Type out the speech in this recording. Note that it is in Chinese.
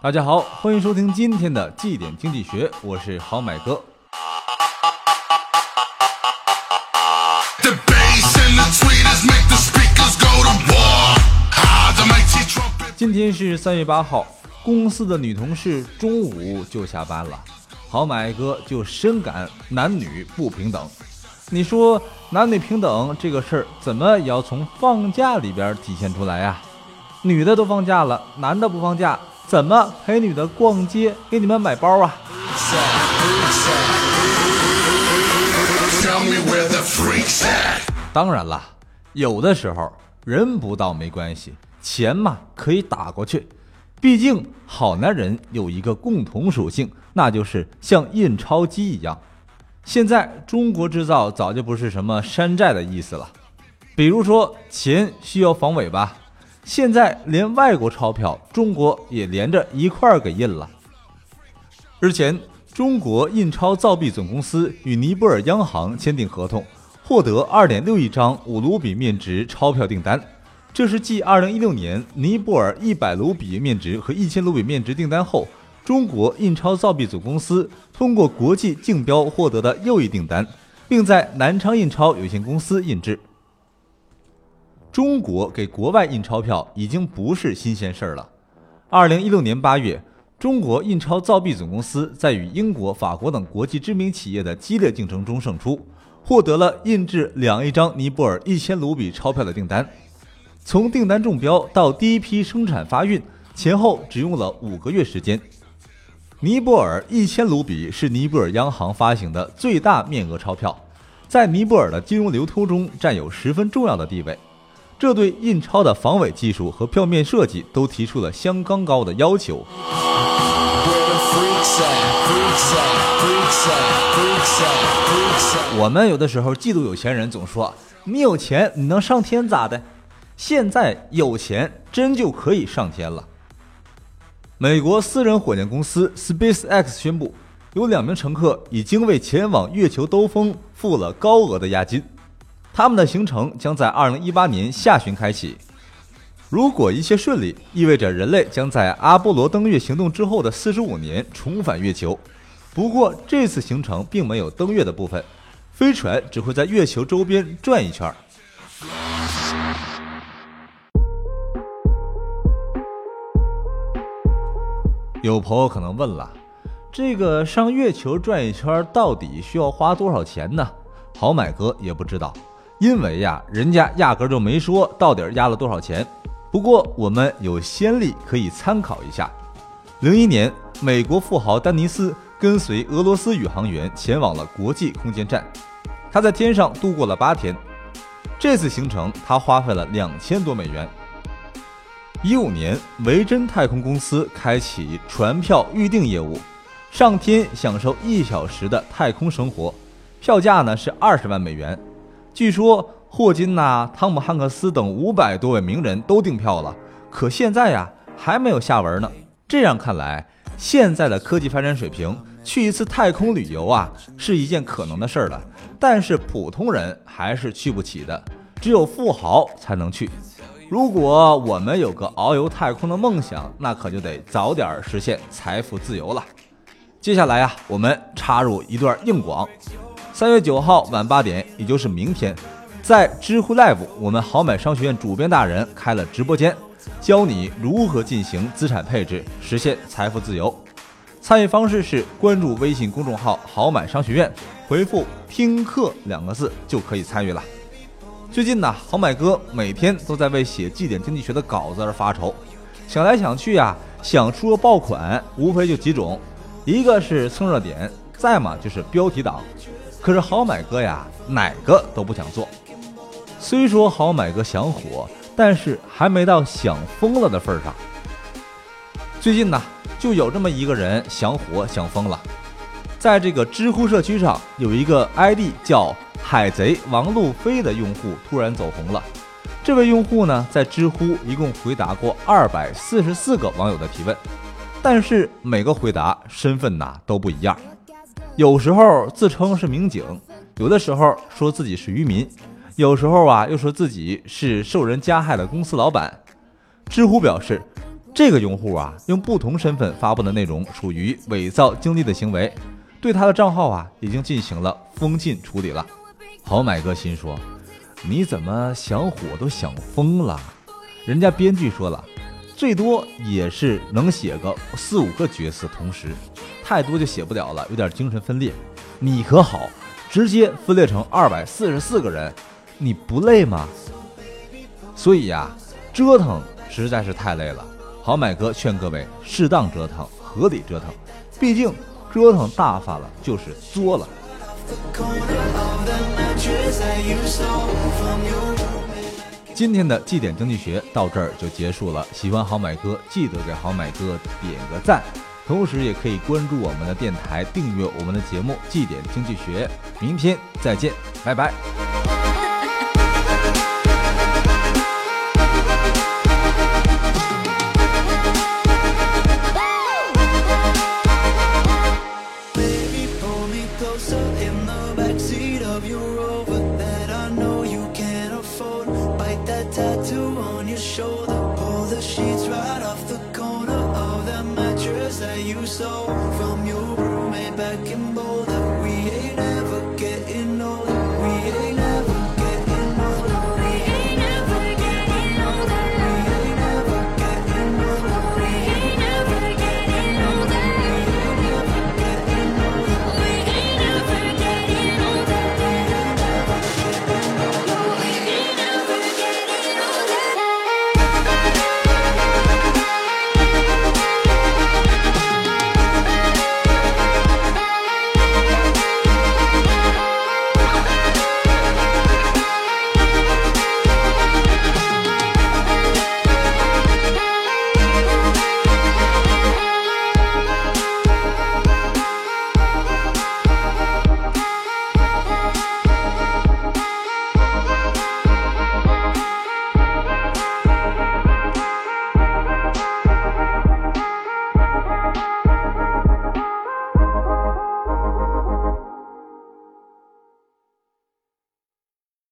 大家好，欢迎收听今天的绩点经济学，我是好买哥。Ah. 今天是三月八号，公司的女同事中午就下班了，好买哥就深感男女不平等。你说男女平等这个事儿，怎么也要从放假里边体现出来呀？女的都放假了，男的不放假，怎么陪女的逛街，给你们买包啊？当然了，有的时候人不到没关系，钱嘛可以打过去。毕竟好男人有一个共同属性，那就是像印钞机一样。现在中国制造早就不是什么山寨的意思了。比如说钱需要防伪吧，现在连外国钞票中国也连着一块儿给印了。日前，中国印钞造币总公司与尼泊尔央行签订合同，获得2.6亿张五卢比面值钞票订单。这是继2016年尼泊尔100卢比面值和1000卢比面值订单后，中国印钞造币总公司通过国际竞标获得的又一订单，并在南昌印钞有限公司印制。中国给国外印钞票已经不是新鲜事儿了。2016年8月，中国印钞造币总公司在与英国、法国等国际知名企业的激烈竞争中胜出，获得了印制两亿张尼泊尔一千卢比钞票的订单。从订单中标到第一批生产发运，前后只用了五个月时间。尼泊尔一千卢比是尼泊尔央行发行的最大面额钞票，在尼泊尔的金融流通中占有十分重要的地位。这对印钞的防伪技术和票面设计都提出了相当高的要求。我们有的时候嫉妒有钱人，总说你有钱你能上天咋的？现在有钱真就可以上天了。美国私人火箭公司 SpaceX 宣布，有两名乘客已经为前往月球兜风付了高额的押金，他们的行程将在2018年下旬开启。如果一切顺利，意味着人类将在阿波罗登月行动之后的45年重返月球。不过，这次行程并没有登月的部分，飞船只会在月球周边转一圈。有朋友可能问了，这个上月球转一圈到底需要花多少钱呢？好买哥也不知道，因为呀，人家压根就没说到底压了多少钱。不过我们有先例可以参考一下。零一年，美国富豪丹尼斯跟随俄罗斯宇航员前往了国际空间站，他在天上度过了八天。这次行程他花费了两千多美元。一五年，维珍太空公司开启船票预订业务，上天享受一小时的太空生活，票价呢是二十万美元。据说霍金呐、汤姆汉克斯等五百多位名人都订票了，可现在呀还没有下文呢。这样看来，现在的科技发展水平，去一次太空旅游啊是一件可能的事儿了，但是普通人还是去不起的，只有富豪才能去。如果我们有个遨游太空的梦想，那可就得早点实现财富自由了。接下来啊，我们插入一段硬广。三月九号晚八点，也就是明天，在知乎 Live，我们好买商学院主编大人开了直播间，教你如何进行资产配置，实现财富自由。参与方式是关注微信公众号“好买商学院”，回复“听课”两个字就可以参与了。最近呢，好买哥每天都在为写绩点经济学的稿子而发愁，想来想去呀，想出个爆款，无非就几种，一个是蹭热点，再嘛就是标题党。可是好买哥呀，哪个都不想做。虽说好买哥想火，但是还没到想疯了的份上。最近呢，就有这么一个人想火想疯了，在这个知乎社区上有一个 ID 叫“海贼王路飞”的用户突然走红了。这位用户呢，在知乎一共回答过二百四十四个网友的提问，但是每个回答身份呐都不一样。有时候自称是民警，有的时候说自己是渔民，有时候啊又说自己是受人加害的公司老板。知乎表示，这个用户啊，用不同身份发布的内容属于伪造经历的行为，对他的账号啊已经进行了封禁处理了。好买哥心说：“你怎么想火都想疯了？人家编剧说了，最多也是能写个四五个角色同时，太多就写不了了，有点精神分裂。你可好，直接分裂成二百四十四个人，你不累吗？所以呀、折腾实在是太累了。好买哥劝各位适当折腾，合理折腾，毕竟折腾大发了就是作了。今天的绩点经济学到这儿就结束了。喜欢好买哥，记得给好买哥点个赞，同时也可以关注我们的电台，订阅我们的节目《绩点经济学》。明天再见，拜拜。Baby, pull me closer in the backseat of your Rover that I know you can't afford. Bite that tattoo on your shoulder. Pull the sheets right off the corner words that you stole from your roommate back in Boulder. We ain't ever.